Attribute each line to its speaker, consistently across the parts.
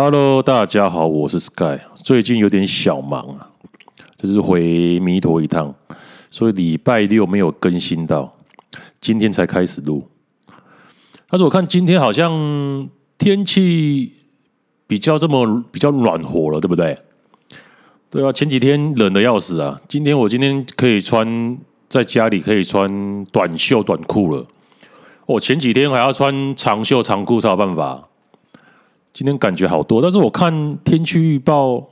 Speaker 1: Hello，大家好，我是 Sky。最近有点小忙啊，就是回弥陀一趟，所以礼拜六没有更新到，今天才开始录。但是我看今天好像天气比较这么比较暖和了，对不对？对啊，前几天冷的要死啊，今天我今天可以穿在家里可以穿短袖短裤了。我前几天还要穿长袖长裤才有办法。今天感觉好多，但是我看天气预报，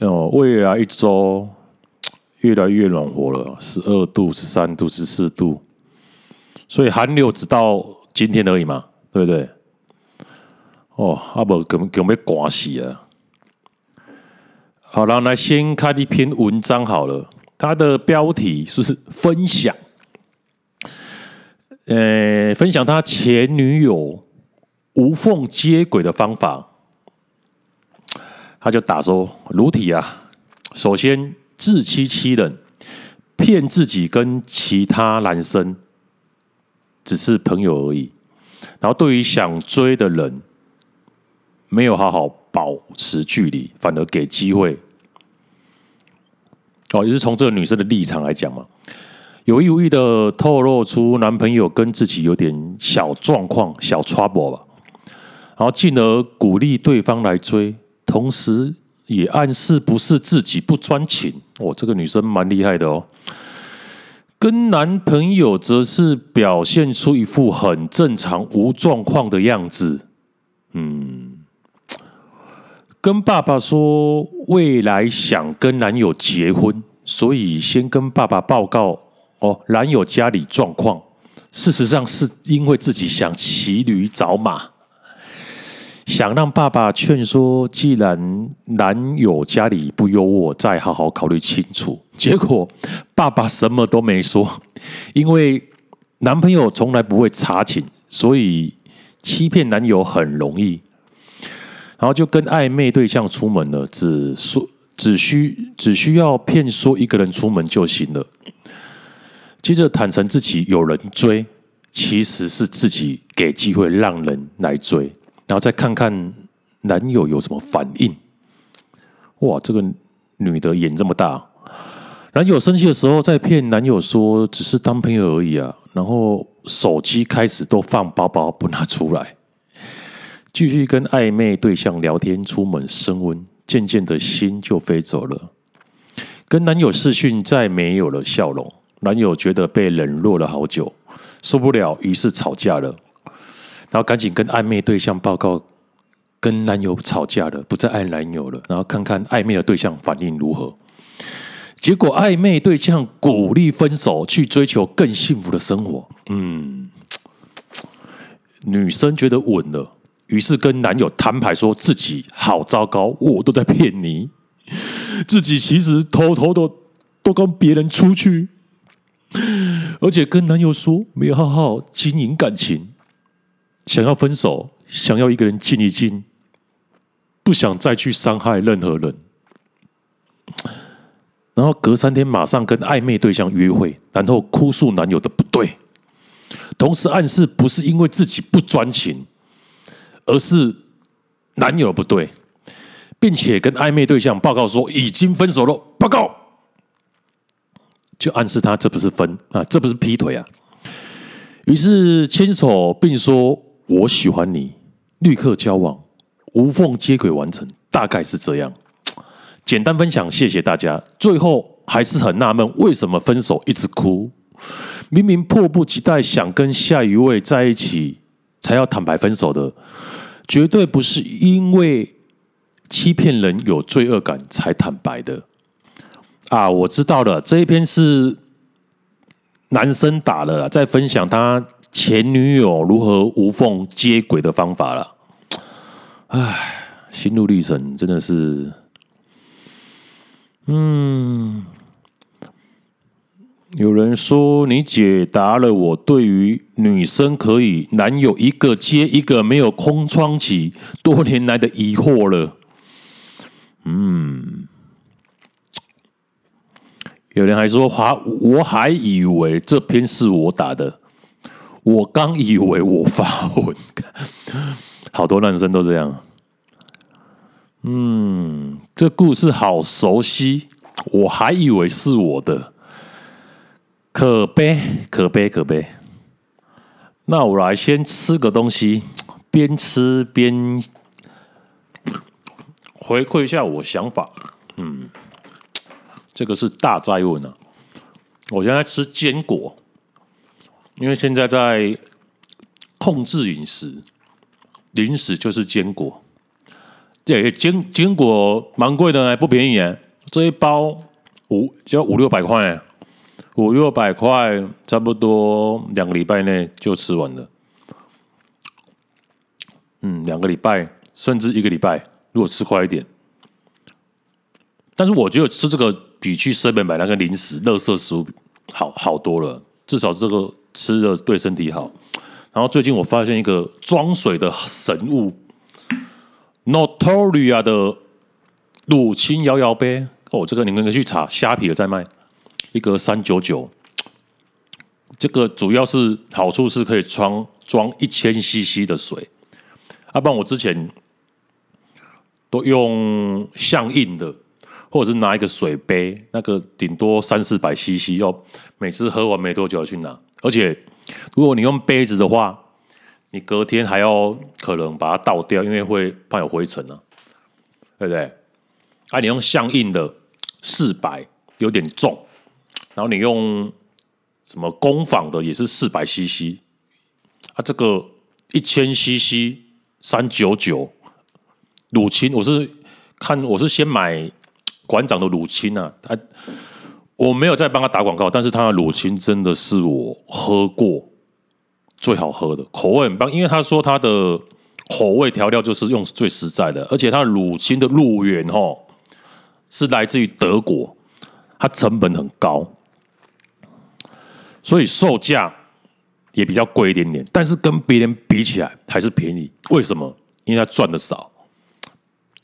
Speaker 1: 哦，未来一周越来越暖和了，十二度、十三度、十四度，所以寒流只到今天而已嘛，对不对？哦，阿伯根根本刮死啊！好了，来先看一篇文章好了，它的标题是分享，呃，分享他前女友。无缝接轨的方法，他就打说：如体啊，首先自欺欺人，骗自己跟其他男生只是朋友而已。然后对于想追的人，没有好好保持距离，反而给机会。哦，也是从这个女生的立场来讲嘛，有意无意的透露出男朋友跟自己有点小状况、小 trouble 吧。然后进而鼓励对方来追，同时也暗示不是自己不专情。哦，这个女生蛮厉害的哦。跟男朋友则是表现出一副很正常、无状况的样子。嗯，跟爸爸说未来想跟男友结婚，所以先跟爸爸报告哦，男友家里状况。事实上是因为自己想骑驴找马。想让爸爸劝说，既然男友家里不优渥，再好好考虑清楚。结果爸爸什么都没说，因为男朋友从来不会查寝，所以欺骗男友很容易。然后就跟暧昧对象出门了，只说只需只需要骗说一个人出门就行了。接着坦诚自己有人追，其实是自己给机会让人来追。然后再看看男友有什么反应。哇，这个女的眼这么大。男友生气的时候，在骗男友说只是当朋友而已啊。然后手机开始都放包包不拿出来，继续跟暧昧对象聊天，出门升温，渐渐的心就飞走了。跟男友视讯再没有了笑容，男友觉得被冷落了好久，受不了，于是吵架了。然后赶紧跟暧昧对象报告，跟男友吵架了，不再爱男友了。然后看看暧昧的对象反应如何。结果暧昧对象鼓励分手，去追求更幸福的生活。嗯，女生觉得稳了，于是跟男友摊牌，说自己好糟糕，我都在骗你，自己其实偷偷的都跟别人出去，而且跟男友说没有好好经营感情。想要分手，想要一个人静一静，不想再去伤害任何人。然后隔三天马上跟暧昧对象约会，然后哭诉男友的不对，同时暗示不是因为自己不专情，而是男友不对，并且跟暧昧对象报告说已经分手了。报告，就暗示他这不是分啊，这不是劈腿啊。于是牵手并说。我喜欢你，立刻交往，无缝接轨完成，大概是这样。简单分享，谢谢大家。最后还是很纳闷，为什么分手一直哭？明明迫不及待想跟下一位在一起，才要坦白分手的，绝对不是因为欺骗人有罪恶感才坦白的。啊，我知道了，这一篇是男生打了，在分享他。前女友如何无缝接轨的方法了？唉，心路历程真的是，嗯，有人说你解答了我对于女生可以男友一个接一个没有空窗期多年来的疑惑了。嗯，有人还说还我还以为这篇是我打的。我刚以为我发文，好多男生都这样。嗯，这故事好熟悉，我还以为是我的，可悲可悲可悲。那我来先吃个东西，边吃边回馈一下我想法。嗯，这个是大灾问啊！我现在吃坚果，因为现在在控制饮食，零食就是坚果。对，坚坚果蛮贵的，不便宜。这一包五就要五六百块，五六百块，差不多两个礼拜内就吃完了。嗯，两个礼拜甚至一个礼拜，如果吃快一点。但是我觉得吃这个比去 seven 买那个零食、垃圾食物好好多了，至少这个吃的对身体好。然后最近我发现一个装水的神物，Notoria 的乳清摇摇杯哦，这个你们可以去查，虾皮的在卖，一个三九九。这个主要是好处是可以装装一千 CC 的水，要不然我之前都用象印的。或者是拿一个水杯，那个顶多三四百 CC，要每次喝完没多久去拿。而且如果你用杯子的话，你隔天还要可能把它倒掉，因为会怕有灰尘啊，对不对？啊，你用象印的四百有点重，然后你用什么工坊的也是四百 CC，啊，这个一千 CC 三九九乳清，我是看我是先买。馆长的乳清啊，他我没有在帮他打广告，但是他的乳清真的是我喝过最好喝的，口味很棒。因为他说他的口味调料就是用最实在的，而且他的乳清的乳源哦是来自于德国，它成本很高，所以售价也比较贵一点点。但是跟别人比起来还是便宜，为什么？因为他赚的少。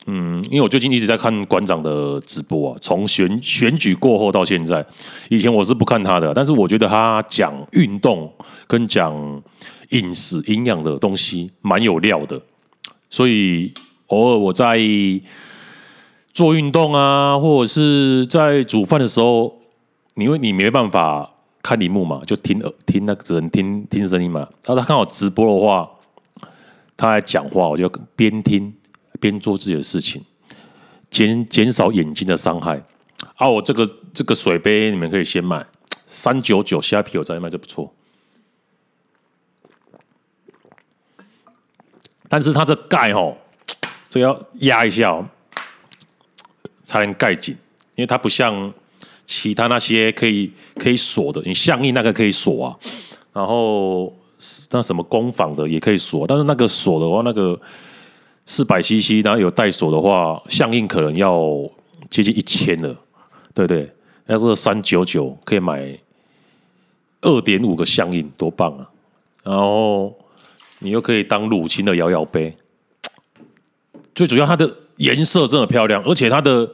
Speaker 1: 嗯，因为我最近一直在看馆长的直播啊，从选选举过后到现在，以前我是不看他的，但是我觉得他讲运动跟讲饮食营养的东西蛮有料的，所以偶尔我在做运动啊，或者是在煮饭的时候，因为你没办法看萤幕嘛，就听听那个只能听听声音嘛，然后他看我直播的话，他在讲话，我就边听。边做自己的事情，减减少眼睛的伤害。啊，我这个这个水杯你们可以先买，三九九虾皮有在卖，这不错。但是它这盖哦，这要压一下哦，才能盖紧，因为它不像其他那些可以可以锁的，你象印那个可以锁啊，然后那什么工坊的也可以锁，但是那个锁的话，那个。四百 CC，然后有带锁的话，相印可能要接近一千了，对不对？要是三九九可以买二点五个相印，多棒啊！然后你又可以当乳清的摇摇杯，最主要它的颜色真的漂亮，而且它的，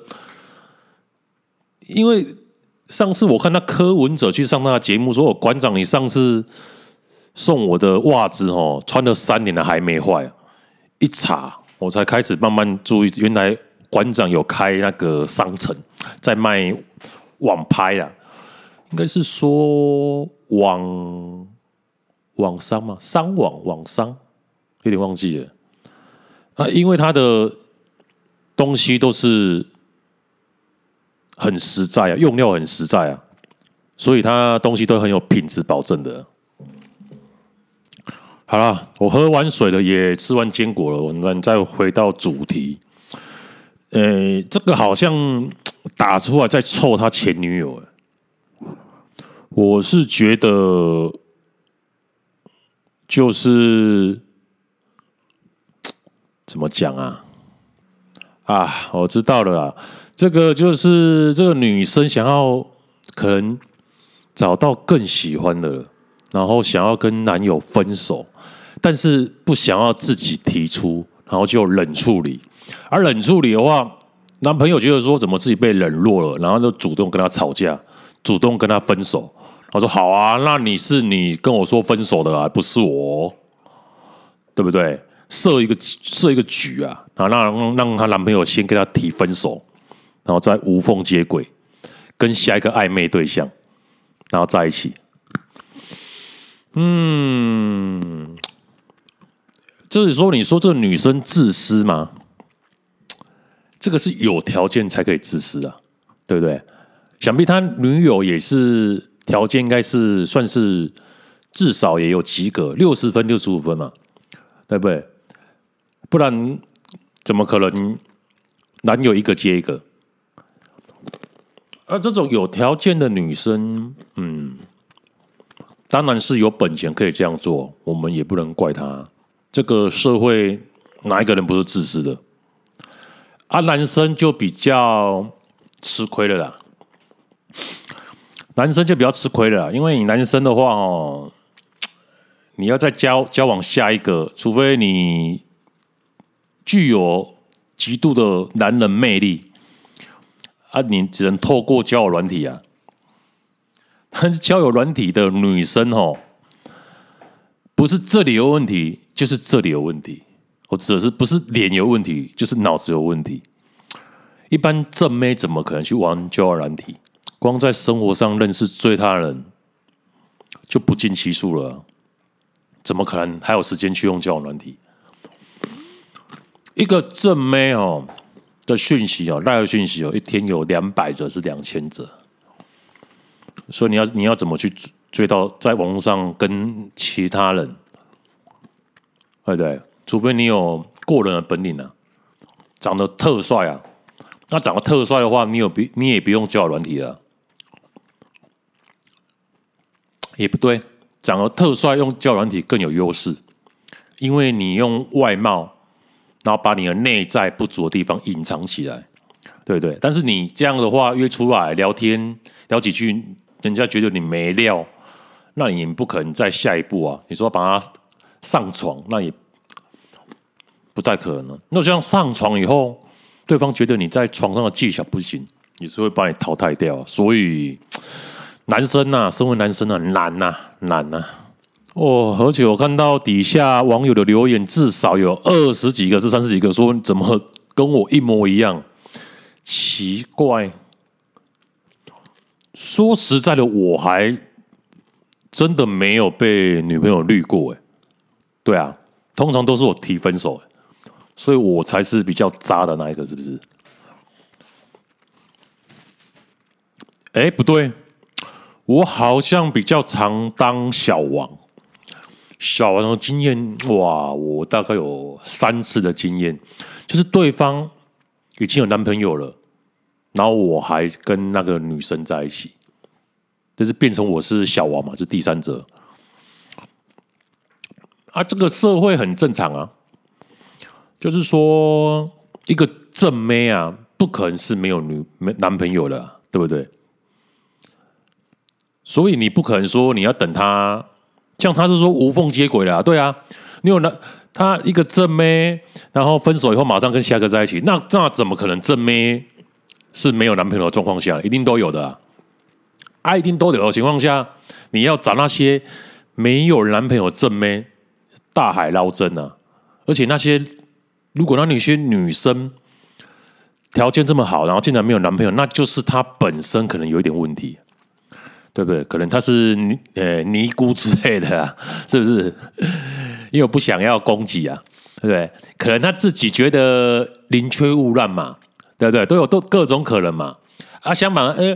Speaker 1: 因为上次我看那柯文哲去上那个节目，说我馆长，你上次送我的袜子哦，穿了三年了还没坏，一查。我才开始慢慢注意，原来馆长有开那个商城，在卖网拍啊，应该是说网网商嘛，商网网商，有点忘记了。啊，因为他的东西都是很实在啊，用料很实在啊，所以他东西都很有品质保证的。好了，我喝完水了，也吃完坚果了，我们再回到主题。呃，这个好像 打出来在臭他前女友，我是觉得就是怎么讲啊？啊，我知道了啦，这个就是这个女生想要可能找到更喜欢的，然后想要跟男友分手。但是不想要自己提出，然后就冷处理。而冷处理的话，男朋友觉得说怎么自己被冷落了，然后就主动跟他吵架，主动跟他分手。他说：“好啊，那你是你跟我说分手的啊，不是我，对不对？”设一个设一个局啊，然后让让她男朋友先跟她提分手，然后再无缝接轨，跟下一个暧昧对象，然后在一起。嗯，就是说，你说这个女生自私吗？这个是有条件才可以自私啊，对不对？想必他女友也是条件，应该是算是至少也有及格，六十分、六十五分嘛，对不对？不然怎么可能男友一个接一个？而这种有条件的女生，嗯。当然是有本钱可以这样做，我们也不能怪他。这个社会哪一个人不是自私的？啊，男生就比较吃亏了啦。男生就比较吃亏了啦，因为你男生的话哦，你要再交交往下一个，除非你具有极度的男人魅力，啊，你只能透过交友软体啊。但是交友软体的女生哦，不是这里有问题，就是这里有问题。我指的是不是脸有问题，就是脑子有问题。一般正妹怎么可能去玩交友软体？光在生活上认识追她的人就不计其数了，怎么可能还有时间去用交友软体？一个正妹哦的讯息哦，赖的讯息哦，一天有两百则是两千则。所以你要你要怎么去追到在网络上跟其他人，对不对？除非你有过人的本领啊，长得特帅啊。那长得特帅的话，你有比你也不用交软体了，也不对。长得特帅用交软体更有优势，因为你用外貌，然后把你的内在不足的地方隐藏起来，对不对？但是你这样的话约出来聊天聊几句。人家觉得你没料，那你不可能再下一步啊！你说把他上床，那也不太可能。那这样上床以后，对方觉得你在床上的技巧不行，也是会把你淘汰掉。所以男生呐、身为男生啊，难呐、难呐、哦，而且我看到底下网友的留言，至少有二十几个，是三十几个，说怎么跟我一模一样？奇怪。说实在的，我还真的没有被女朋友绿过哎。对啊，通常都是我提分手，所以我才是比较渣的那一个，是不是？哎，不对，我好像比较常当小王。小王的经验哇，我大概有三次的经验，就是对方已经有男朋友了。然后我还跟那个女生在一起，就是变成我是小王嘛，是第三者。啊，这个社会很正常啊，就是说一个正妹啊，不可能是没有女没男朋友的，对不对？所以你不可能说你要等他，像他是说无缝接轨的，啊对啊，你有那他一个正妹，然后分手以后马上跟下个在一起，那那怎么可能正妹？是没有男朋友的状况下，一定都有的啊，啊！一定都有的情况下，你要找那些没有男朋友正妹，大海捞针啊！而且那些如果那那些女生条件这么好，然后竟然没有男朋友，那就是她本身可能有一点问题，对不对？可能她是呃尼姑之类的啊，是不是？因为不想要攻击啊，对不对？可能她自己觉得宁缺毋滥嘛。对不对？都有都各种可能嘛。啊，相反，哎，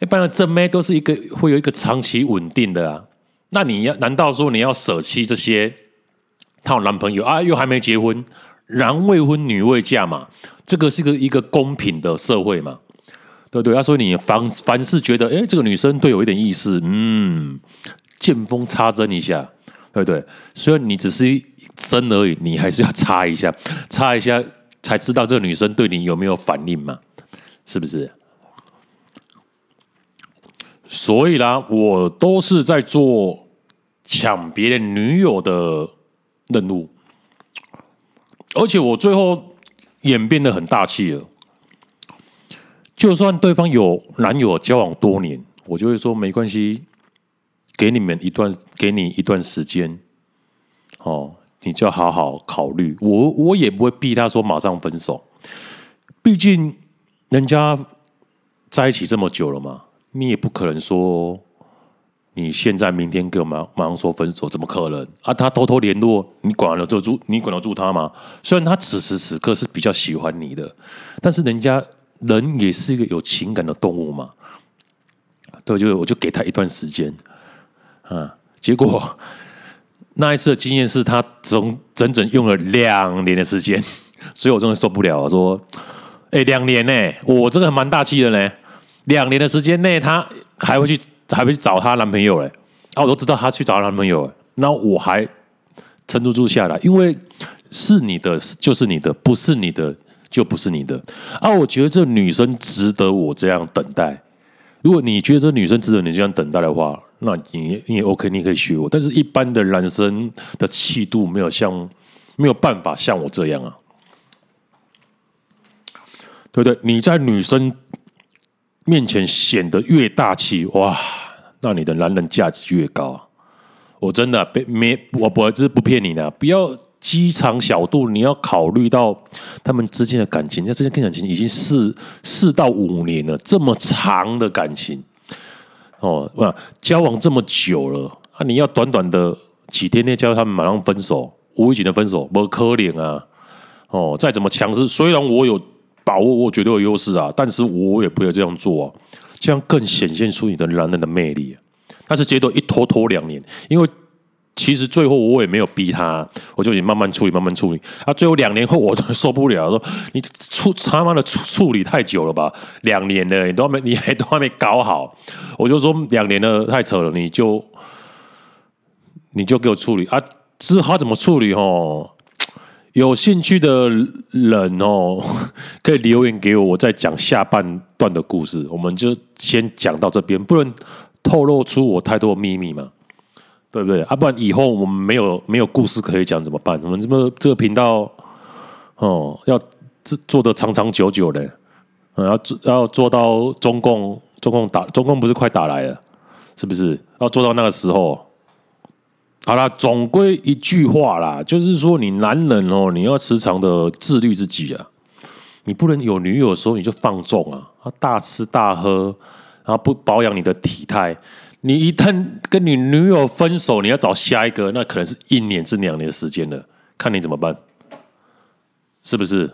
Speaker 1: 一般的正妹都是一个会有一个长期稳定的啊。那你要难道说你要舍弃这些？她有男朋友啊，又还没结婚，男未婚女未嫁嘛。这个是个一个公平的社会嘛？对不对？他说你凡凡事觉得，哎，这个女生对我有点意思，嗯，见缝插针一下，对不对？虽然你只是一针而已，你还是要插一下，插一下。才知道这个女生对你有没有反应嘛？是不是？所以啦，我都是在做抢别人女友的任务，而且我最后演变得很大气了。就算对方有男友交往多年，我就会说没关系，给你们一段，给你一段时间，哦，你就好好考虑。我我也不会逼他说马上分手，毕竟人家在一起这么久了嘛，你也不可能说你现在明天给我马马上说分手，怎么可能啊？他偷偷联络，你管得住？你管得住他吗？虽然他此时此刻是比较喜欢你的，但是人家人也是一个有情感的动物嘛。对，就我就给他一段时间，啊，结果。那一次的经验是他整整整用了两年的时间，所以我真的受不了，说：“哎，两年呢？我这个蛮大气的呢。两年的时间内，他还会去还会去找她男朋友嘞。啊，我都知道她去找她男朋友，那我还撑住住下来，因为是你的就是你的，不是你的就不是你的。啊，我觉得这女生值得我这样等待。如果你觉得这女生值得你这样等待的话。”那你你也 OK，你可以学我，但是一般的男生的气度没有像没有办法像我这样啊，对不对？你在女生面前显得越大气，哇，那你的男人价值越高。我真的没没，我不是不骗你的，不要鸡肠小肚，你要考虑到他们之间的感情，像之间感情已经四四到五年了，这么长的感情。哦，哇，交往这么久了啊！你要短短的几天内叫他们马上分手，无预警的分手，不可怜啊！哦，再怎么强势，虽然我有把握，我绝对有优势啊，但是我也不会这样做啊，这样更显现出你的男人的魅力。但是结果一拖拖两年，因为。其实最后我也没有逼他，我就已经慢慢处理，慢慢处理。啊，最后两年后我真受不了，说你处他妈的处处理太久了吧？两年了，你都还没，你还都还没搞好。我就说两年了，太扯了，你就你就给我处理啊！之后怎么处理？哦，有兴趣的人哦，可以留言给我，我再讲下半段的故事。我们就先讲到这边，不能透露出我太多秘密嘛。对不对？啊，不然以后我们没有没有故事可以讲怎么办？我们这么这个频道哦，要做做的长长久久的，嗯，要做要做到中共中共打中共不是快打来了，是不是？要做到那个时候，好啦，总归一句话啦，就是说你男人哦，你要时常的自律自己啊，你不能有女友的时候你就放纵啊，啊，大吃大喝，然后不保养你的体态。你一旦跟你女友分手，你要找下一个，那可能是一年至两年的时间了，看你怎么办，是不是？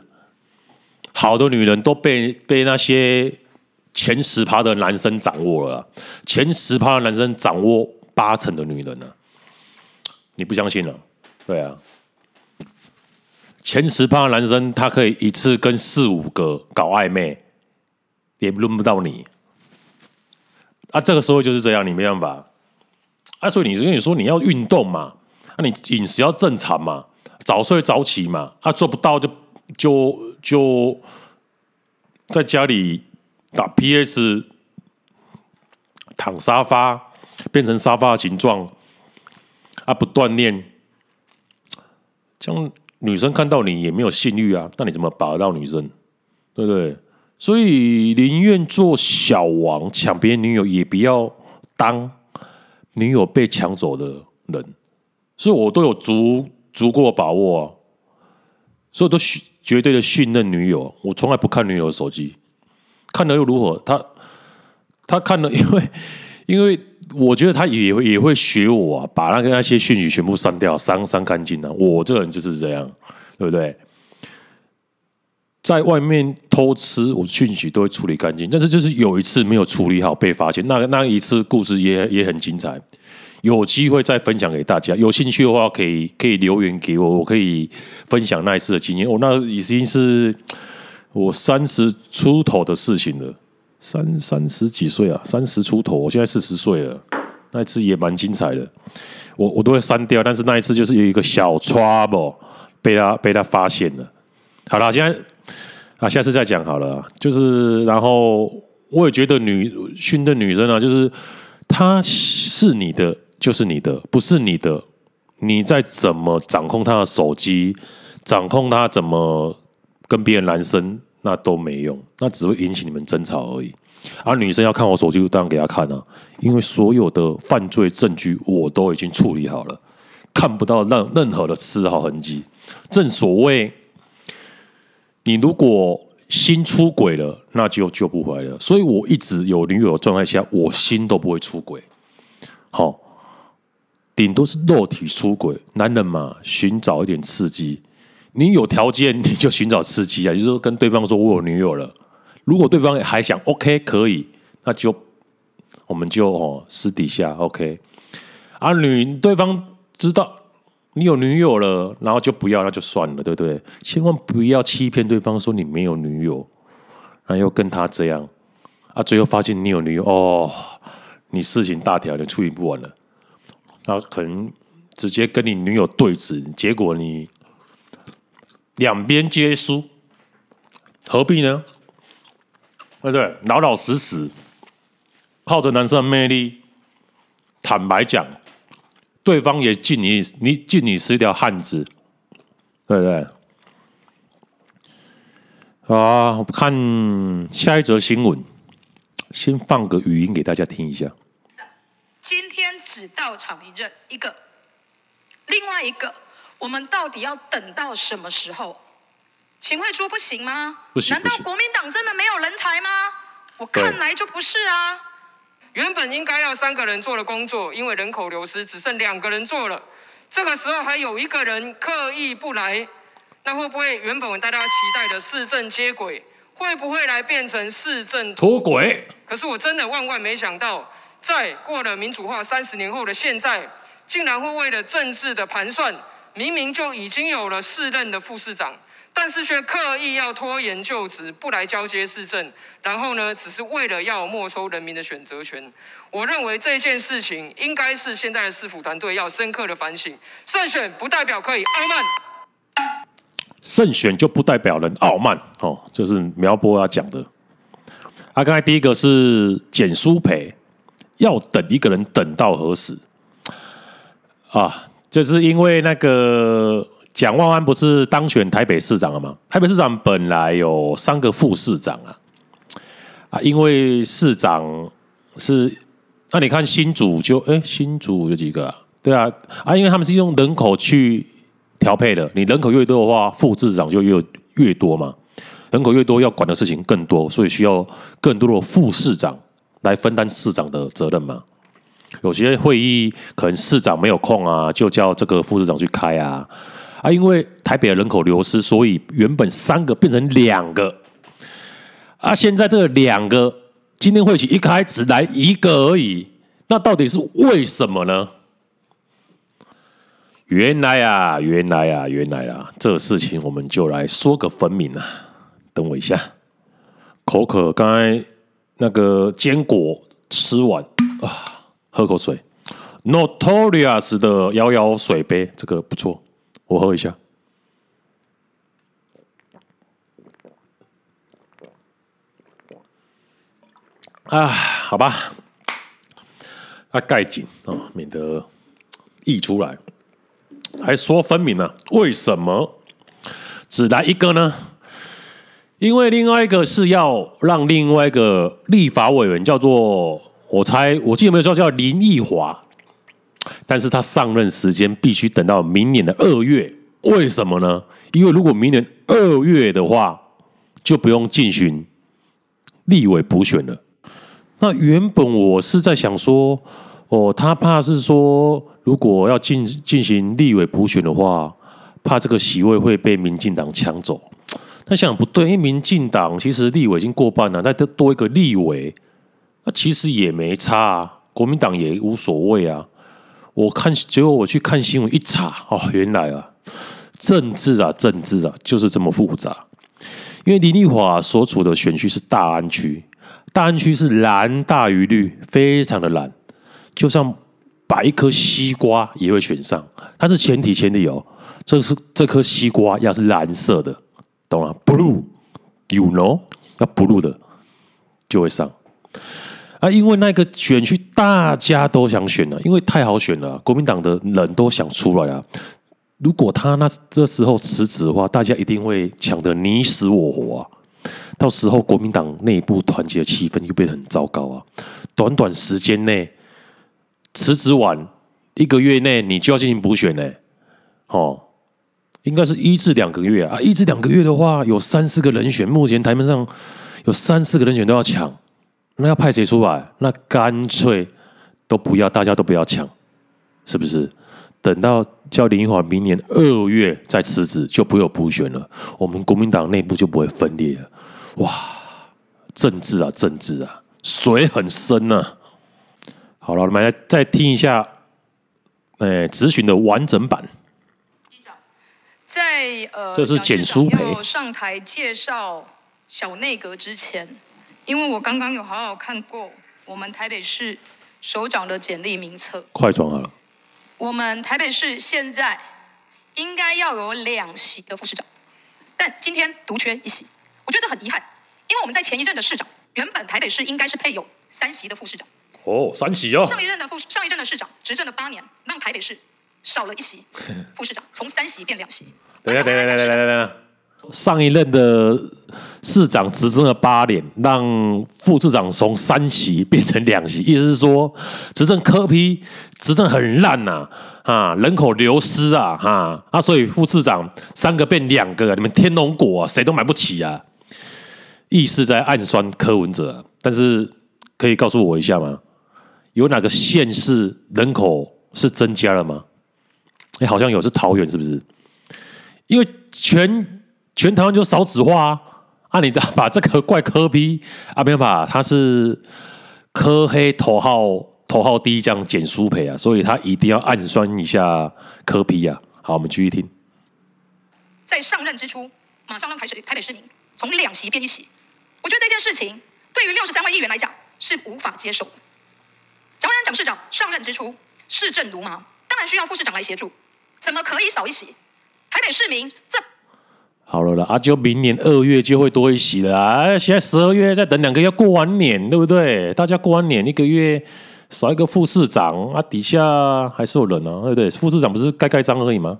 Speaker 1: 好的女人都被被那些前十趴的男生掌握了，前十趴的男生掌握八成的女人呢？你不相信了？对啊，前十趴的男生他可以一次跟四五个搞暧昧，也轮不到你。啊，这个时候就是这样，你没办法。啊，所以你跟你说你要运动嘛，啊，你饮食要正常嘛，早睡早起嘛。啊，做不到就就就在家里打 PS，躺沙发变成沙发形状。啊，不锻炼，这样女生看到你也没有性欲啊。那你怎么把得到女生？对不对？所以宁愿做小王，抢别人女友，也不要当女友被抢走的人。所以我都有足足够的把握啊，所以都绝对的信任女友。我从来不看女友手机，看了又如何？他他看了，因为 因为我觉得他也也会学我啊，把那个那些讯息全部删掉，删删干净了。我这个人就是这样，对不对？在外面偷吃，我讯息都会处理干净。但是就是有一次没有处理好，被发现。那那一次故事也也很精彩，有机会再分享给大家。有兴趣的话，可以可以留言给我，我可以分享那一次的经验。我、哦、那已经是我三十出头的事情了，三三十几岁啊，三十出头，我现在四十岁了。那一次也蛮精彩的，我我都会删掉。但是那一次就是有一个小 trouble 被他被他发现了。好了，现在。啊，下次再讲好了。就是，然后我也觉得女训的女生啊，就是她是你的，就是你的，不是你的，你再怎么掌控她的手机，掌控她怎么跟别人男生，那都没用，那只会引起你们争吵而已。而女生要看我手机，当然给她看啊，因为所有的犯罪证据我都已经处理好了，看不到任任何的丝毫痕迹。正所谓，你如果心出轨了，那就救不回来了。所以我一直有女友的状态下，我心都不会出轨。好，顶多是肉体出轨。男人嘛，寻找一点刺激。你有条件，你就寻找刺激啊！就是说，跟对方说我有女友了。如果对方还想 OK 可以，那就我们就哦私底下 OK。啊，女对方知道你有女友了，然后就不要，那就算了，对不对？千万不要欺骗对方说你没有女友，然后又跟他这样啊，最后发现你有女友哦，你事情大条，你处理不完了，那可能直接跟你女友对峙，结果你。两边皆输，何必呢？对不对？老老实实，靠着男生的魅力，坦白讲，对方也敬你，你敬你是一条汉子，对不对？啊，我看下一则新闻，先放个语音给大家听一下。
Speaker 2: 今天只到场一任一个，另外一个。我们到底要等到什么时候？秦惠珠不行吗？
Speaker 1: 不行。
Speaker 2: 难道国民党真的没有人才吗？我看来就不是啊。
Speaker 3: 原本应该要三个人做的工作，因为人口流失，只剩两个人做了。这个时候还有一个人刻意不来，那会不会原本大家期待的市政接轨，会不会来变成市政脱轨？可是我真的万万没想到，在过了民主化三十年后的现在，竟然会为了政治的盘算。明明就已经有了四任的副市长，但是却刻意要拖延就职，不来交接市政，然后呢，只是为了要没收人民的选择权。我认为这件事情应该是现在的市府团队要深刻的反省。胜选不代表可以傲慢，
Speaker 1: 胜选就不代表人傲慢哦，就是苗博雅讲的。啊，刚才第一个是简舒培，要等一个人等到何时啊？就是因为那个蒋万安不是当选台北市长了吗？台北市长本来有三个副市长啊，啊，因为市长是，那你看新竹就哎，新竹有几个啊？对啊，啊，因为他们是用人口去调配的，你人口越多的话，副市长就越越多嘛，人口越多要管的事情更多，所以需要更多的副市长来分担市长的责任嘛。有些会议可能市长没有空啊，就叫这个副市长去开啊啊！因为台北的人口流失，所以原本三个变成两个啊。现在这两个今天会期一开只来一个而已，那到底是为什么呢？原来啊，原来啊，原来啊，这个事情我们就来说个分明啊。等我一下，口渴，刚才那个坚果吃完啊。喝口水，Notorious 的摇摇水杯，这个不错，我喝一下。啊，好吧，啊，盖紧啊，免得溢出来。还说分明呢？为什么只来一个呢？因为另外一个是要让另外一个立法委员叫做。我猜，我记得没有说叫林奕华，但是他上任时间必须等到明年的二月，为什么呢？因为如果明年二月的话，就不用进行立委补选了。那原本我是在想说，哦，他怕是说，如果要进进行立委补选的话，怕这个席位会被民进党抢走。但想不对，因为民进党其实立委已经过半了，再多一个立委。那其实也没差啊，国民党也无所谓啊。我看结果我去看新闻一查，哦，原来啊，政治啊，政治啊，就是这么复杂。因为林丽华所处的选区是大安区，大安区是蓝大于绿，非常的蓝，就像摆一颗西瓜也会选上。但是前提前提哦，这是这颗西瓜要是蓝色的，懂吗？Blue，you know，要 blue 的就会上。啊，因为那个选区大家都想选了，因为太好选了，国民党的人都想出来啊。如果他那这时候辞职的话，大家一定会抢得你死我活啊。到时候国民党内部团结的气氛就变得很糟糕啊。短短时间内辞职完，一个月内你就要进行补选呢？哦，应该是一至两个月啊，一至两个月的话，有三四个人选，目前台面上有三四个人选都要抢，那要派谁出来？那干脆都不要，大家都不要抢，是不是？等到叫林华明年二月再辞职，就不会有补选了，我们国民党内部就不会分裂了。哇，政治啊，政治啊，水很深啊。好了，我们来再听一下，诶，咨询的完整版。
Speaker 2: 在呃，
Speaker 1: 这是简书培
Speaker 2: 上台介绍小内阁之前，因为我刚刚有好好看过我们台北市首长的简历名册，
Speaker 1: 快转好了。
Speaker 2: 我们台北市现在应该要有两席的副市长，但今天独缺一席，我觉得这很遗憾，因为我们在前一任的市长，原本台北市应该是配有三席的副市长。
Speaker 1: 哦，三席哦。
Speaker 2: 上一任的副上一任的市长执政了八年，让台北市少了一席副市长，从三席变两席。
Speaker 1: 等下等下等下等下等下，上一任的市长执政了八年，让副市长从三席变成两席，意思是说执政柯批。执政很烂呐、啊，人口流失啊，哈啊，所以副市长三个变两个，你们天龙国啊，谁都买不起啊，意思在暗酸柯文哲，但是可以告诉我一下吗？有哪个县市人口是增加了吗？哎，好像有，是桃园是不是？因为全全台湾就少子化啊，啊，你 把这个怪柯 P 啊，没办法，他是柯黑头号。头号第一将简舒培啊，所以他一定要暗酸一下柯 P 啊。好，我们继续听。
Speaker 2: 在上任之初，马上让台台北市民从两席变一席，我觉得这件事情对于六十三位议员来讲是无法接受的。蒋万安蒋市长上任之初，市政如麻，当然需要副市长来协助，怎么可以少一席？台北市民这。
Speaker 1: 好了啦，啊，就明年二月就会多一席了啊！现在十二月再等两个月过完年，对不对？大家过完年一个月。少一个副市长啊，底下还是有人啊，对不对？副市长不是盖盖章而已吗？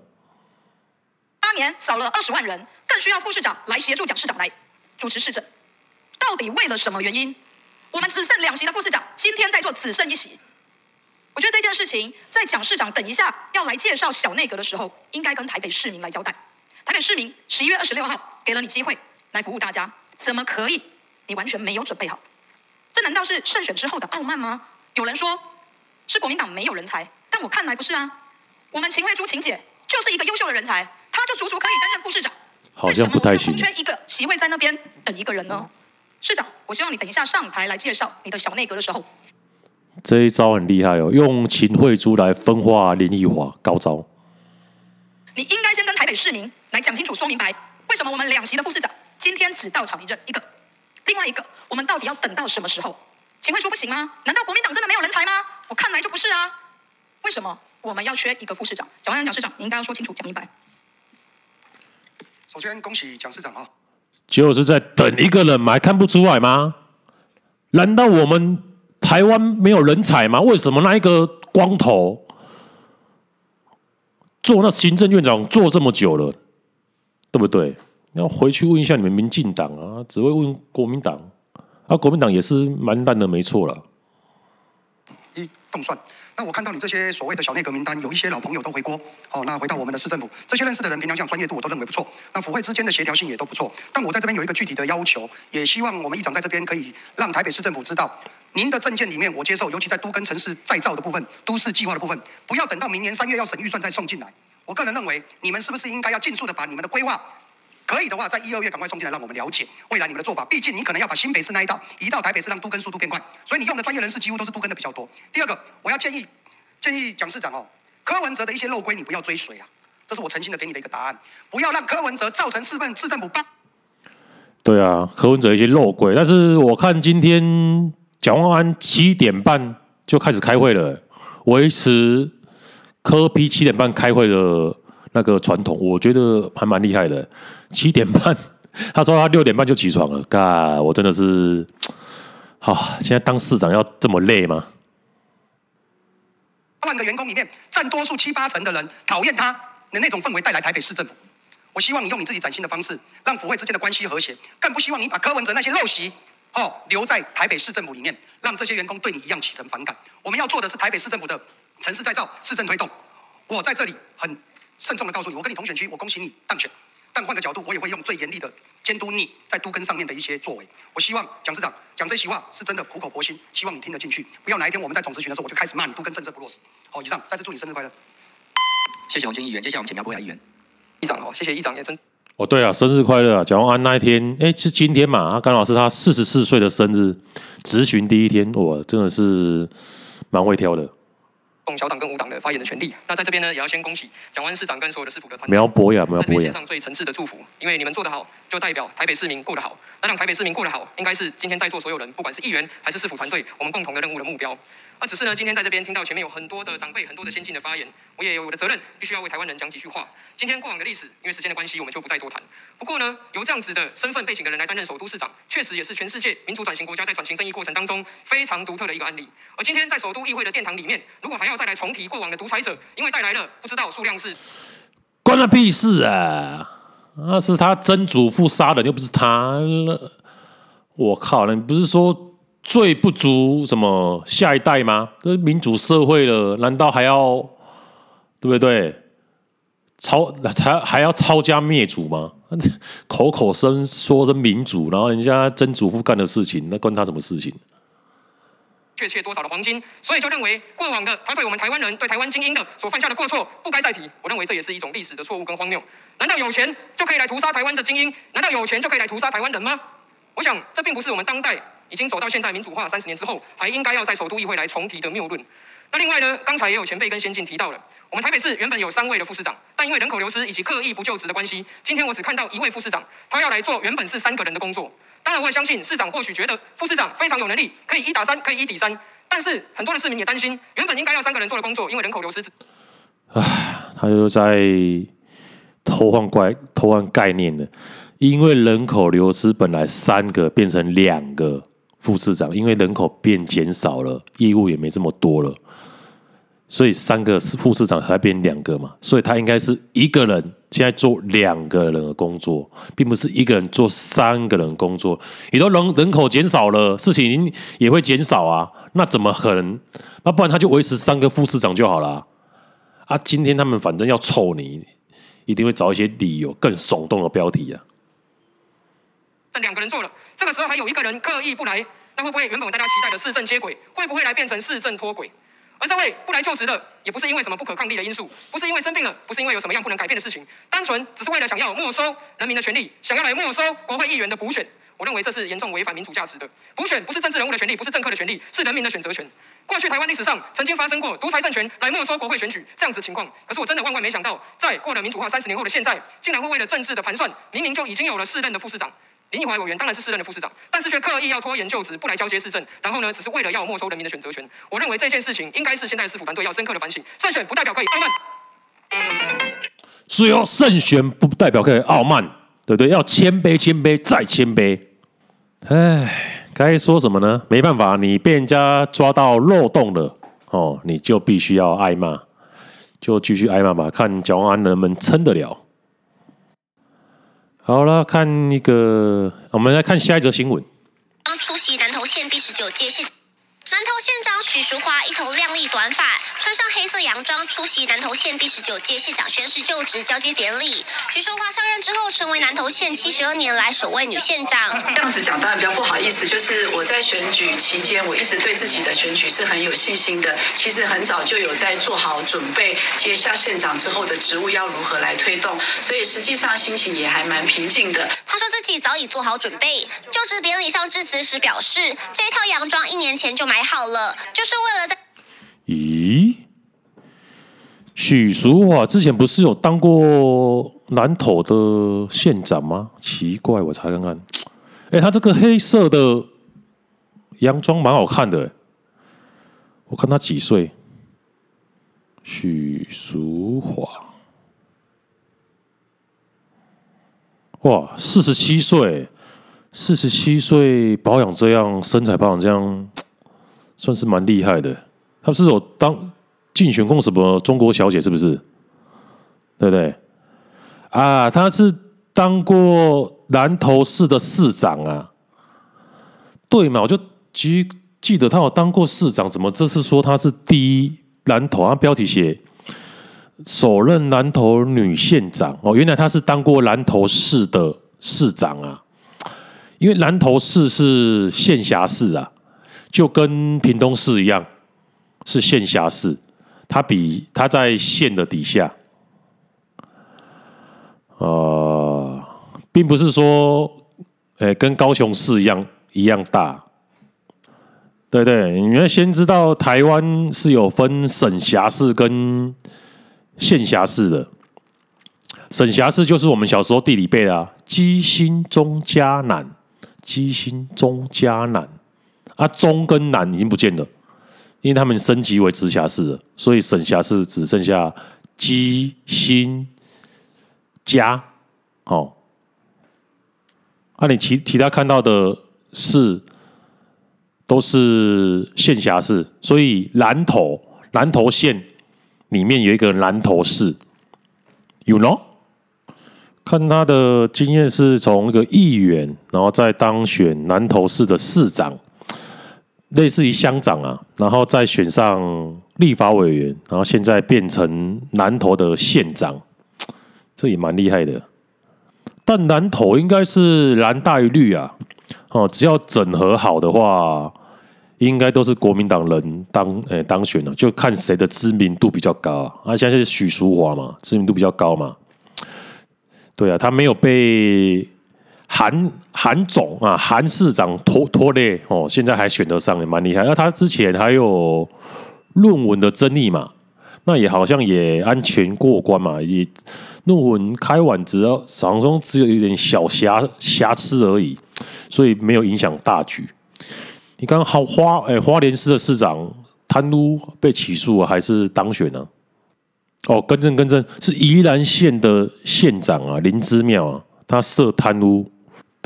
Speaker 2: 八年少了二十万人，更需要副市长来协助蒋市长来主持市政。到底为了什么原因？我们只剩两席的副市长，今天在座只剩一席。我觉得这件事情，在蒋市长等一下要来介绍小内阁的时候，应该跟台北市民来交代。台北市民十一月二十六号给了你机会来服务大家，怎么可以？你完全没有准备好？这难道是胜选之后的傲慢吗？有人说是国民党没有人才，但我看来不是啊。我们秦惠珠秦姐就是一个优秀的人才，她就足足可以担任副市长。
Speaker 1: 好像不太行。
Speaker 2: 空缺一个席位在那边等一个人呢？市长，我希望你等一下上台来介绍你的小内阁的时候，
Speaker 1: 这一招很厉害哦，用秦慧珠来分化林奕华，高招。
Speaker 2: 你应该先跟台北市民来讲清楚、说明白，为什么我们两席的副市长今天只到场一任一个，另外一个我们到底要等到什么时候？秦慧珠不行吗？难道国民党真的没有人才吗？我看来就不是啊。为什么我们要缺一个副市长？蒋万安蒋市长，你应该要说清楚、讲明白。
Speaker 4: 首先恭喜蒋市长啊！
Speaker 1: 就是在等一个人吗？还看不出来吗？难道我们台湾没有人才吗？为什么那一个光头做那行政院长做这么久了，对不对？要回去问一下你们民进党啊，只会问国民党。啊，国民党也是蛮烂的，没错了。
Speaker 4: 一动算，那我看到你这些所谓的小内阁名单，有一些老朋友都回锅。好，那回到我们的市政府，这些认识的人，平常讲专业度，我都认为不错。那府会之间的协调性也都不错。但我在这边有一个具体的要求，也希望我们议长在这边可以让台北市政府知道，您的政见里面我接受，尤其在都更城市再造的部分、都市计划的部分，不要等到明年三月要审预算再送进来。我个人认为，你们是不是应该要尽速的把你们的规划？可以的话，在一二月赶快送进来，让我们了解未来你们的做法。毕竟你可能要把新北市那一道移到台北市，让都更速度变快。所以你用的专业人士几乎都是都更的比较多。第二个，我要建议建议蒋市长哦，柯文哲的一些漏规你不要追随啊，这是我诚心的给你的一个答案。不要让柯文哲造成市政市政府帮。
Speaker 1: 对啊，柯文哲一些漏规，但是我看今天蒋万安七点半就开始开会了，维持柯 P 七点半开会的那个传统，我觉得还蛮厉害的。七点半，他说他六点半就起床了。嘎，我真的是，啊，现在当市长要这么累吗？
Speaker 4: 万个员工里面占多数七八成的人讨厌他的那种氛围带来台北市政府。我希望你用你自己崭新的方式，让府会之间的关系和谐。更不希望你把柯文哲那些陋习哦留在台北市政府里面，让这些员工对你一样起成反感。我们要做的是台北市政府的城市再造、市政推动。我在这里很慎重的告诉你，我跟你同选区，我恭喜你当选。但换个角度，我也会用最严厉的监督你在都更上面的一些作为。我希望蒋市长讲这席话是真的苦口婆心，希望你听得进去，不要哪一天我们在总咨询的时候，我就开始骂你都更政策不落实。好，以上再次祝你生日快乐。
Speaker 5: 谢谢洪金议员，接下来我们请苗博雅议员。
Speaker 3: 议长好，谢谢议长也真。
Speaker 1: 哦，对啊，生日快乐啊！蒋万安那一天，哎，是今天嘛？刚好是他四十四岁的生日，咨询第一天，我，真的是蛮会挑的。
Speaker 3: 用小党跟无党的发言的权利。那在这边呢，也要先恭喜蒋万安市长跟所有的市府的团队。
Speaker 1: 苗博雅，苗博雅。
Speaker 3: 献上最诚挚的祝福，因为你们做得好，就代表台北市民过得好。那让台北市民过得好，应该是今天在座所有人，不管是议员还是市府团队，我们共同的任务的目标。那只是呢，今天在这边听到前面有很多的长辈、很多的先进的发言，我也有我的责任，必须要为台湾人讲几句话。今天过往的历史，因为时间的关系，我们就不再多谈。不过呢，由这样子的身份背景的人来担任首都市长，确实也是全世界民主转型国家在转型正义过程当中非常独特的一个案例。而今天在首都议会的殿堂里面，如果还要再来重提过往的独裁者，因为带来了不知道数量是，
Speaker 1: 关他屁事啊！那是他曾祖父杀人，又不是他。我靠，你不是说？罪不足什么下一代吗？都民主社会了，难道还要对不对？抄还还要抄家灭族吗？口口声说是民主，然后人家曾祖父干的事情，那关他什么事情？
Speaker 3: 确切多少的黄金？所以就认为过往的他对我们台湾人、对台湾精英的所犯下的过错不该再提。我认为这也是一种历史的错误跟荒谬。难道有钱就可以来屠杀台湾的精英？难道有钱就可以来屠杀台湾人吗？我想这并不是我们当代。已经走到现在民主化三十年之后，还应该要在首都议会来重提的谬论。那另外呢，刚才也有前辈跟先进提到了，我们台北市原本有三位的副市长，但因为人口流失以及刻意不就职的关系，今天我只看到一位副市长，他要来做原本是三个人的工作。当然，我也相信市长或许觉得副市长非常有能力，可以一打三，可以一抵三。但是很多的市民也担心，原本应该要三个人做的工作，因为人口流失。
Speaker 1: 唉，他又在偷换怪偷换概念了，因为人口流失，本来三个变成两个。副市长，因为人口变减少了，业务也没这么多了，所以三个副市长还变两个嘛，所以他应该是一个人现在做两个人的工作，并不是一个人做三个人工作。你说人人口减少了，事情也会减少啊，那怎么可能？那不然他就维持三个副市长就好了啊。今天他们反正要臭你，一定会找一些理由更耸动的标题啊。
Speaker 3: 这两个人做了。这个时候还有一个人刻意不来，那会不会原本大家期待的市政接轨，会不会来变成市政脱轨？而这位不来就职的，也不是因为什么不可抗力的因素，不是因为生病了，不是因为有什么样不能改变的事情，单纯只是为了想要没收人民的权利，想要来没收国会议员的补选。我认为这是严重违反民主价值的。补选不是政治人物的权利，不是政客的权利，是人民的选择权。过去台湾历史上曾经发生过独裁政权来没收国会选举这样子情况，可是我真的万万没想到，在过了民主化三十年后的现在，竟然会为了政治的盘算，明明就已经有了四任的副市长。林义华委员当然是市任的副市长，但是却刻意要拖延就职，不来交接市政，然后呢，只是为了要没收人民的选择权。我认为这件事情应该是现在市府团队要深刻的反省。胜选不代表可以傲慢，
Speaker 1: 所以要胜选不代表可以傲慢，对不对？要谦卑，谦卑再谦卑。哎，该说什么呢？没办法，你被人家抓到漏洞了哦，你就必须要挨骂，就继续挨骂吧，看蒋万安能不能撑得了。好了，看一个，我们来看下一则新闻。
Speaker 6: 刚出席南投县第十九届县。南投县长许淑华一头亮丽短发，穿上黑色洋装出席南投县第十九届县长宣誓就职交接典礼。许淑华上任之后，成为南投县七十二年来首位女县长。
Speaker 7: 这样子讲当然比较不好意思，就是我在选举期间，我一直对自己的选举是很有信心的。其实很早就有在做好准备，接下县长之后的职务要如何来推动，所以实际上心情也还蛮平静的。
Speaker 6: 他说自己早已做好准备，就职典礼上致辞时表示，这一套洋装一年前就买。好了，就是为了在。
Speaker 1: 咦，许淑华之前不是有当过南投的县长吗？奇怪，我查看看。哎，他这个黑色的洋装蛮好看的。我看他几岁？许淑华，哇，四十七岁，四十七岁保养这样，身材保养这样。算是蛮厉害的，他是有当竞选过什么中国小姐，是不是？对不对？啊，他是当过南投市的市长啊，对嘛？我就记记得他有当过市长，怎么这次说他是第一南投，他标题写首任南投女县长哦，原来他是当过南投市的市长啊。因为南投市是县辖市啊，就跟屏东市一样是县辖市，它比它在县的底下。呃，并不是说，诶，跟高雄市一样一样大。对对，你们先知道台湾是有分省辖市跟县辖市的。省辖市就是我们小时候地理背的啊，基兴中嘉南，基兴中嘉南啊，中跟南已经不见了，因为他们升级为直辖市了，所以省辖市只剩下基新嘉。哦，啊，你其其他看到的市。都是县辖市，所以南投南投县里面有一个南投市，you know？看他的经验是从一个议员，然后再当选南投市的市长，类似于乡长啊，然后再选上立法委员，然后现在变成南投的县长，这也蛮厉害的。但南投应该是蓝大于绿啊。哦，只要整合好的话，应该都是国民党人当诶、当选了，就看谁的知名度比较高啊。啊，现在是许淑华嘛，知名度比较高嘛。对啊，他没有被韩韩总啊韩市长拖拖累哦，现在还选得上，也蛮厉害。那、他之前还有论文的争议嘛，那也好像也安全过关嘛，也论文开完只要好像只有一点小瑕瑕疵而已。所以没有影响大局。你刚好花哎，花莲市的市长贪污被起诉，还是当选呢？哦，更正更正，是宜兰县的县长啊，林之妙啊，他涉贪污。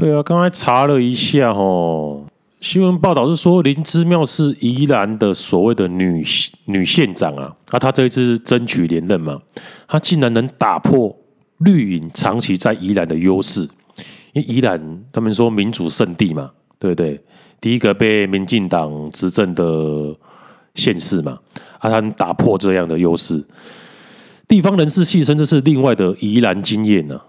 Speaker 1: 对啊，刚才查了一下哦，新闻报道是说林姿妙是宜兰的所谓的女女县长啊，啊，她这一次争取连任嘛，她竟然能打破绿营长期在宜兰的优势。因为宜兰他们说民主圣地嘛，对不对？第一个被民进党执政的县市嘛，啊，她能打破这样的优势，地方人士戏称这是另外的宜兰经验呢。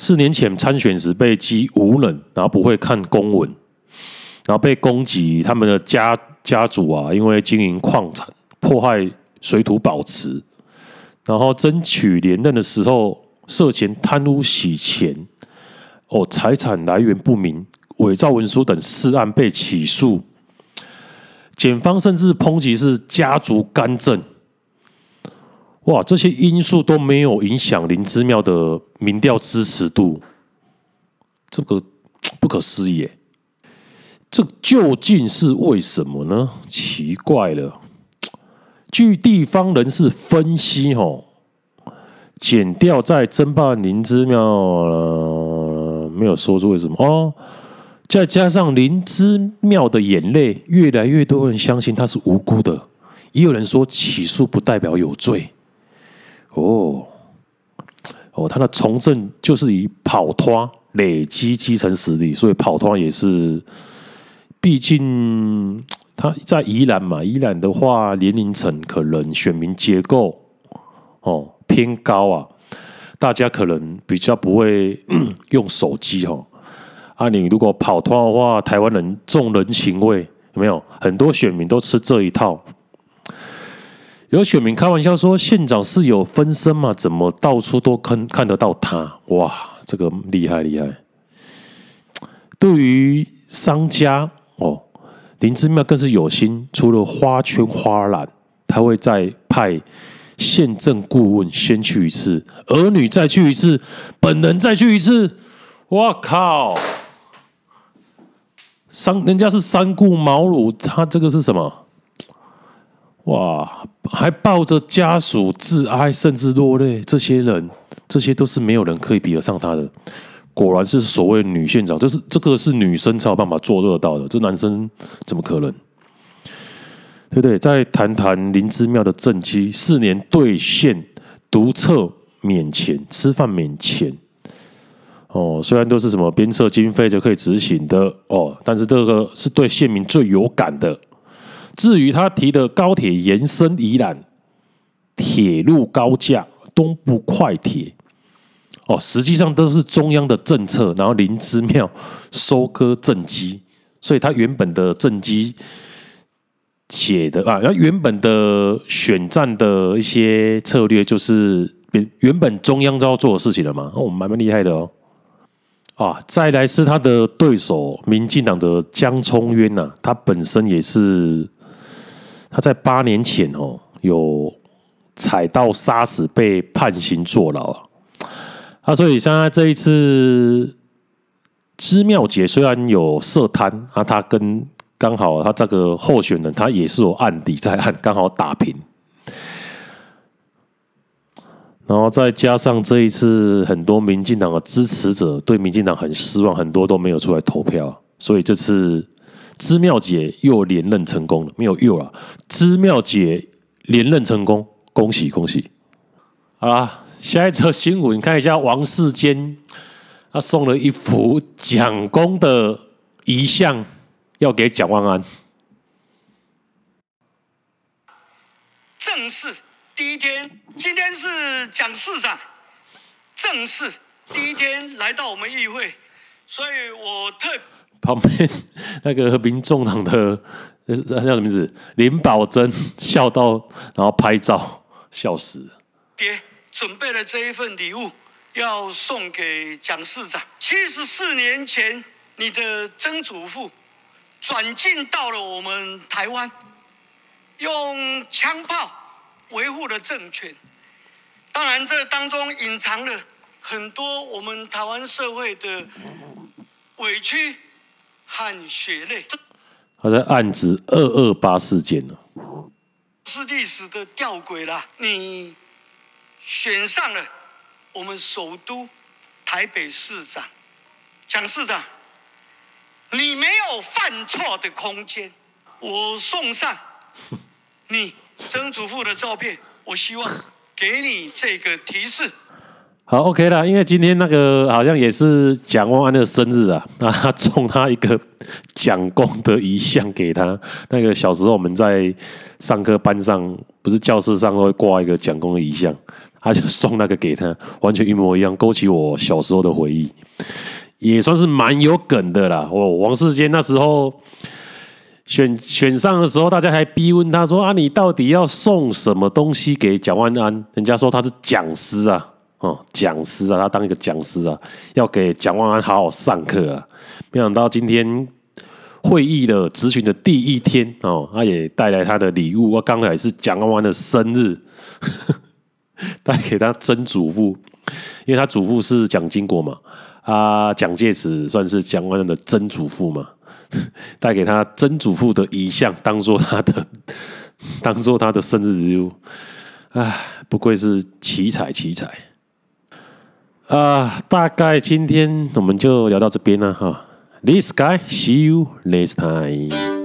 Speaker 1: 四年前参选时被讥无能，然后不会看公文，然后被攻击他们的家家族啊，因为经营矿产破坏水土保持，然后争取连任的时候涉嫌贪污洗钱。哦，财产来源不明、伪造文书等四案被起诉，检方甚至抨击是家族干政。哇，这些因素都没有影响林之妙的民调支持度，这个不可思议。这究竟是为什么呢？奇怪了。据地方人士分析，哦，检调在争霸林之妙。呃没有说出为什么哦，再加上林之妙的眼泪，越来越多人相信他是无辜的，也有人说起诉不代表有罪。哦哦，他的从政就是以跑脱累积基层实力，所以跑脱也是，毕竟 他在宜兰嘛，宜兰的话年龄层可能选民结构哦偏高啊。大家可能比较不会 用手机哦，啊，你如果跑团的话，台湾人重人情味，有没有？很多选民都吃这一套。有选民开玩笑说，县长是有分身吗？怎么到处都看看得到他？哇，这个厉害厉害！对于商家哦，林之妙更是有心，除了花圈花篮，他会再派。县政顾问先去一次，儿女再去一次，本人再去一次。我靠！三人家是三顾茅庐，他这个是什么？哇！还抱着家属致哀，甚至落泪。这些人，这些都是没有人可以比得上他的。果然是所谓女县长，这是这个是女生才有办法做得到的，这男生怎么可能？对不对？再谈谈林姿妙的政绩，四年兑现独册免钱，吃饭免钱。哦，虽然都是什么鞭策经费就可以执行的哦，但是这个是对县民最有感的。至于他提的高铁延伸宜兰、铁路高架、东部快铁，哦，实际上都是中央的政策，然后林姿妙收割政绩，所以他原本的政绩写的啊，然后原本的选战的一些策略，就是原本中央都要做的事情了嘛，哦，蛮蛮厉害的哦。啊，再来是他的对手，民进党的江聪渊呐，他本身也是他在八年前哦，有踩到沙石被判刑坐牢啊。啊，所以现在这一次，知妙姐虽然有涉贪啊，他跟刚好他这个候选人，他也是有案底在案，刚好打平。然后再加上这一次，很多民进党的支持者对民进党很失望，很多都没有出来投票，所以这次姿妙姐又连任成功了，没有又了，姿妙姐连任成功，恭喜恭喜！好啦，下一则新闻，你看一下王世坚，他送了一幅蒋公的遗像，要给蒋万安，
Speaker 8: 正式。第一天，今天是蒋市长正式第一天来到我们议会，所以我特
Speaker 1: 旁边那个民众党的那叫什么名字？林宝珍笑到，然后拍照笑死。
Speaker 8: 别准备了这一份礼物，要送给蒋市长。七十四年前，你的曾祖父转进到了我们台湾，用枪炮。维护了政权，当然这当中隐藏了很多我们台湾社会的委屈和血泪。
Speaker 1: 他在案子二二八事件呢，
Speaker 8: 是历史的吊诡啦。你选上了我们首都台北市长，蒋市长，你没有犯错的空间。我送上 你。曾祖父的照片，我希望给你这个提示。
Speaker 1: 好，OK 啦，因为今天那个好像也是蒋万安的生日啊，那 他送他一个蒋公的遗像给他。那个小时候我们在上课班上，不是教室上都会挂一个蒋公的遗像，他就送那个给他，完全一模一样，勾起我小时候的回忆，也算是蛮有梗的啦。我，王世坚那时候。选选上的时候，大家还逼问他说：“啊，你到底要送什么东西给蒋万安？”人家说他是讲师啊，哦，讲师啊，他当一个讲师啊，要给蒋万安好好上课啊。没想到今天会议的咨询的第一天哦，他也带来他的礼物。我刚才是蒋万安的生日，带给他曾祖父，因为他祖父是蒋经国嘛，啊，蒋介石算是蒋万安的曾祖父嘛。带给他曾祖父的遗像，当做他的，当做他的生日礼物。唉，不愧是奇才奇才。啊，大概今天我们就聊到这边了哈。This guy, see you next time.